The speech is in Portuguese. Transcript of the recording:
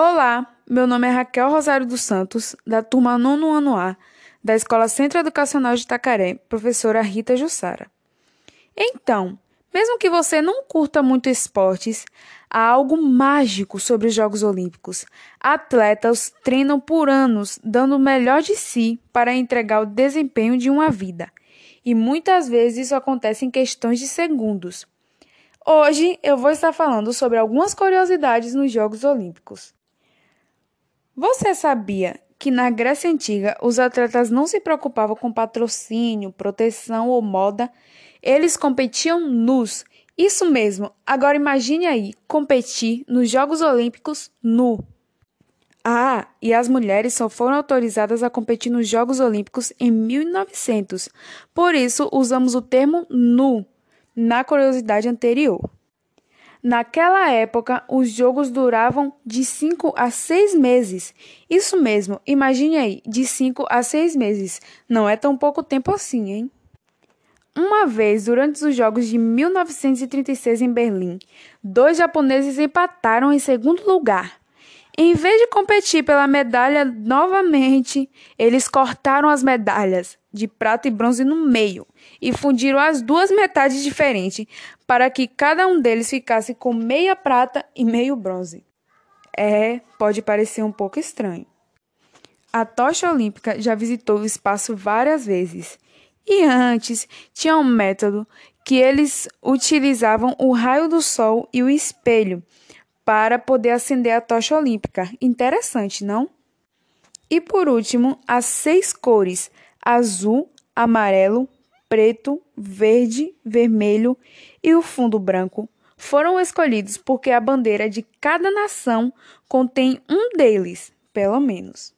Olá, meu nome é Raquel Rosário dos Santos, da turma nono ano A, da Escola Centro Educacional de Itacaré, professora Rita Jussara. Então, mesmo que você não curta muito esportes, há algo mágico sobre os Jogos Olímpicos. Atletas treinam por anos, dando o melhor de si para entregar o desempenho de uma vida. E muitas vezes isso acontece em questões de segundos. Hoje eu vou estar falando sobre algumas curiosidades nos Jogos Olímpicos. Você sabia que na Grécia Antiga os atletas não se preocupavam com patrocínio, proteção ou moda? Eles competiam nus. Isso mesmo. Agora imagine aí competir nos Jogos Olímpicos nu. Ah, e as mulheres só foram autorizadas a competir nos Jogos Olímpicos em 1900. Por isso usamos o termo nu na curiosidade anterior. Naquela época, os jogos duravam de 5 a 6 meses. Isso mesmo, imagine aí, de 5 a 6 meses. Não é tão pouco tempo assim, hein? Uma vez, durante os Jogos de 1936 em Berlim, dois japoneses empataram em segundo lugar. Em vez de competir pela medalha novamente, eles cortaram as medalhas de prata e bronze no meio e fundiram as duas metades diferentes para que cada um deles ficasse com meia prata e meio bronze. É, pode parecer um pouco estranho. A tocha olímpica já visitou o espaço várias vezes e antes tinha um método que eles utilizavam o raio do sol e o espelho para poder acender a tocha olímpica. Interessante, não? E por último, as seis cores: azul, amarelo, preto, verde, vermelho e o fundo branco foram escolhidos porque a bandeira de cada nação contém um deles, pelo menos.